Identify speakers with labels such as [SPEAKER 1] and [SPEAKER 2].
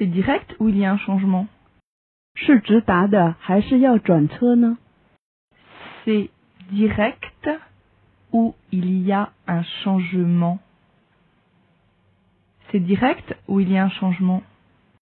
[SPEAKER 1] C'est direct ou il y a un changement? C'est direct ou il y a un changement? C'est direct ou il y a un changement?